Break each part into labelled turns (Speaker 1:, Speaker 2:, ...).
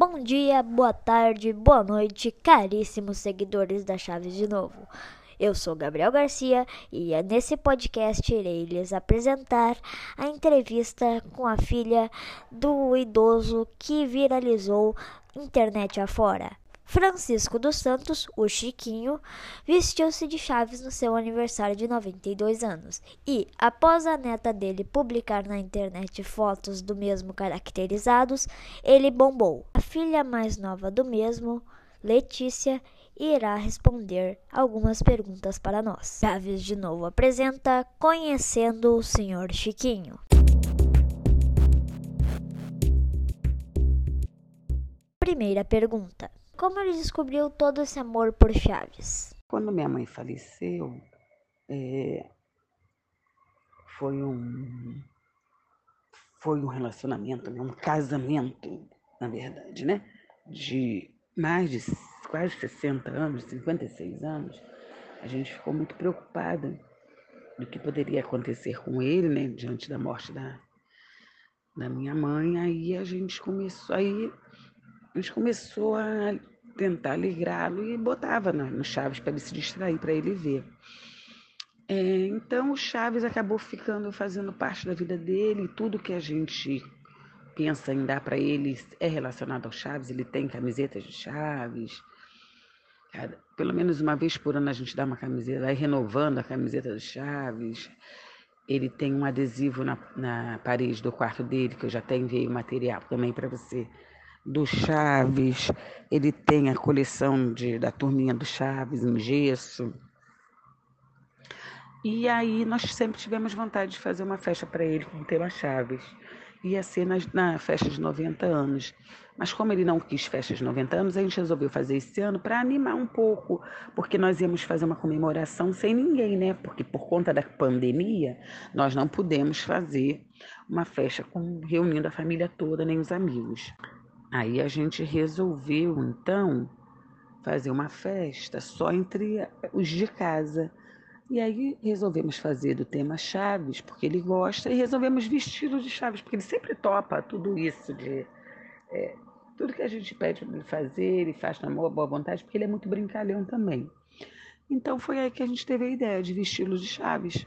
Speaker 1: Bom dia, boa tarde, boa noite, caríssimos seguidores da Chaves de Novo. Eu sou Gabriel Garcia e é nesse podcast irei lhes apresentar a entrevista com a filha do idoso que viralizou internet afora. Francisco dos Santos, o Chiquinho, vestiu-se de Chaves no seu aniversário de 92 anos e, após a neta dele publicar na internet fotos do mesmo caracterizados, ele bombou. A filha mais nova do mesmo, Letícia, irá responder algumas perguntas para nós. Chaves de novo apresenta Conhecendo o Senhor Chiquinho. Primeira pergunta. Como ele descobriu todo esse amor por Chaves?
Speaker 2: Quando minha mãe faleceu, é, foi um foi um relacionamento, né, um casamento, na verdade, né? De mais de quase 60 anos, 56 anos, a gente ficou muito preocupada do que poderia acontecer com ele, né? Diante da morte da, da minha mãe. Aí a gente começou, aí começou a tentar ligrá-lo e botava no Chaves para ele se distrair, para ele ver. É, então o Chaves acabou ficando fazendo parte da vida dele, tudo que a gente pensa em dar para ele é relacionado ao Chaves, ele tem camisetas de Chaves. Pelo menos uma vez por ano a gente dá uma camiseta, vai renovando a camiseta do Chaves. Ele tem um adesivo na, na parede do quarto dele, que eu já até enviei o material também para você do Chaves, ele tem a coleção de, da turminha do Chaves em gesso. E aí nós sempre tivemos vontade de fazer uma festa para ele com o tema Chaves. Ia ser na, na festa de 90 anos. Mas como ele não quis festa de 90 anos, a gente resolveu fazer esse ano para animar um pouco, porque nós íamos fazer uma comemoração sem ninguém, né? Porque por conta da pandemia, nós não pudemos fazer uma festa com, reunindo a família toda, nem os amigos. Aí a gente resolveu, então, fazer uma festa só entre os de casa. E aí resolvemos fazer do tema Chaves, porque ele gosta, e resolvemos vesti-lo de Chaves, porque ele sempre topa tudo isso de. É, tudo que a gente pede para ele fazer, ele faz na boa vontade, porque ele é muito brincalhão também. Então foi aí que a gente teve a ideia de vesti-lo de Chaves.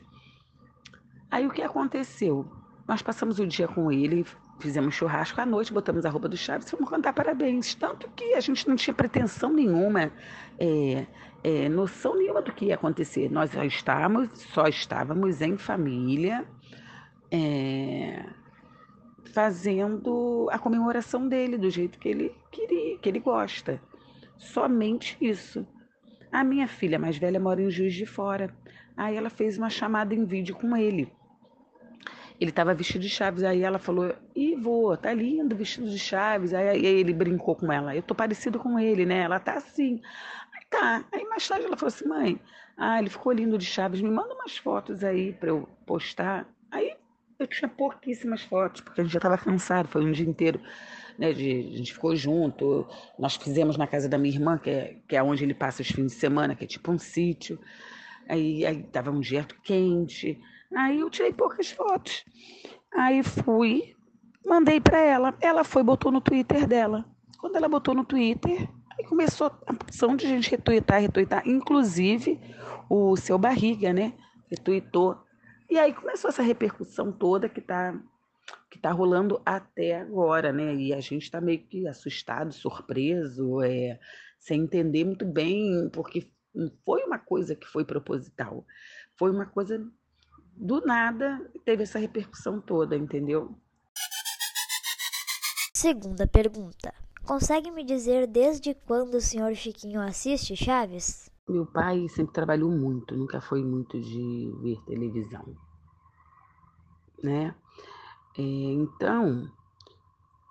Speaker 2: Aí o que aconteceu? Nós passamos o dia com ele, fizemos churrasco à noite, botamos a roupa do Chaves e fomos cantar parabéns. Tanto que a gente não tinha pretensão nenhuma, é, é, noção nenhuma do que ia acontecer. Nós só estávamos, só estávamos em família, é, fazendo a comemoração dele do jeito que ele queria, que ele gosta. Somente isso. A minha filha mais velha mora em Juiz de Fora. Aí ela fez uma chamada em vídeo com ele ele estava vestido de chaves. Aí ela falou: Ivo, tá lindo vestido de chaves. Aí, aí, ele brincou com ela: Eu tô parecido com ele, né? Ela tá assim. Aí tá. Aí mais tarde ela falou assim: Mãe, ah, ele ficou lindo de chaves. Me manda umas fotos aí para eu postar. Aí eu tinha pouquíssimas fotos, porque a gente já estava cansado. Foi um dia inteiro. Né, de, a gente ficou junto. Nós fizemos na casa da minha irmã, que é, que é onde ele passa os fins de semana, que é tipo um sítio. Aí, aí um dia quente. Aí eu tirei poucas fotos. Aí fui, mandei para ela. Ela foi, botou no Twitter dela. Quando ela botou no Twitter, aí começou a opção de gente retweetar, retweetar. Inclusive o seu Barriga, né? Retweetou. E aí começou essa repercussão toda que tá, que tá rolando até agora, né? E a gente está meio que assustado, surpreso, é, sem entender muito bem, porque foi uma coisa que foi proposital. Foi uma coisa do nada teve essa repercussão toda, entendeu?
Speaker 1: Segunda pergunta. Consegue me dizer desde quando o senhor Chiquinho assiste Chaves?
Speaker 2: Meu pai sempre trabalhou muito, nunca foi muito de ver televisão, né? É, então,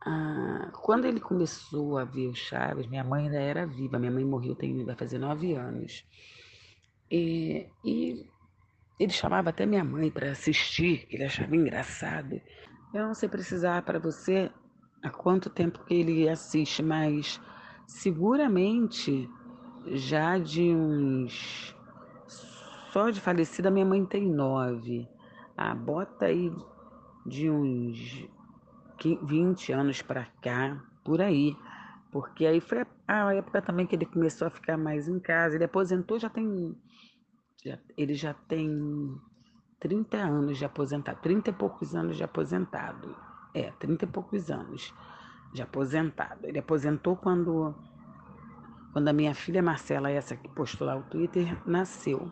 Speaker 2: ah, quando ele começou a ver o Chaves, minha mãe ainda era viva, minha mãe morreu tem vai fazer nove anos, é, e ele chamava até minha mãe para assistir, que ele achava engraçado. Eu não sei precisar para você há quanto tempo que ele assiste, mas seguramente já de uns. Só de falecida, minha mãe tem nove. Ah, bota aí de uns 20 anos para cá, por aí. Porque aí foi a época também que ele começou a ficar mais em casa. Ele aposentou já tem. Ele já tem 30 anos de aposentado, 30 e poucos anos de aposentado. É, 30 e poucos anos de aposentado. Ele aposentou quando, quando a minha filha Marcela, essa que postou lá o Twitter, nasceu.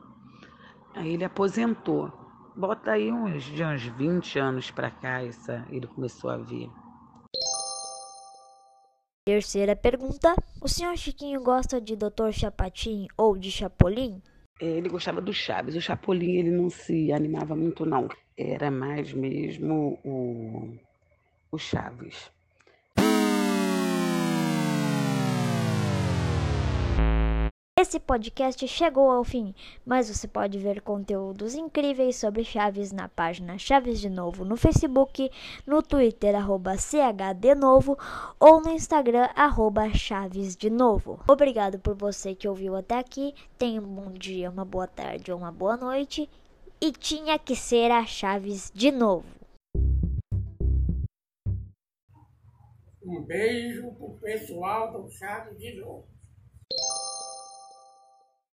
Speaker 2: Aí ele aposentou. Bota aí uns, de uns 20 anos para cá, essa, ele começou a vir.
Speaker 1: Terceira pergunta: O senhor Chiquinho gosta de Dr. Chapatin ou de Chapolin?
Speaker 2: Ele gostava do Chaves. O Chapolin ele não se animava muito, não. Era mais mesmo o, o Chaves.
Speaker 1: Esse podcast chegou ao fim, mas você pode ver conteúdos incríveis sobre Chaves na página Chaves de Novo no Facebook, no Twitter, arroba CHDenovo ou no Instagram, arroba Chaves de Novo. Obrigado por você que ouviu até aqui. Tenha um bom dia, uma boa tarde ou uma boa noite. E tinha que ser a Chaves de Novo.
Speaker 3: Um beijo pro pessoal do Chaves de Novo.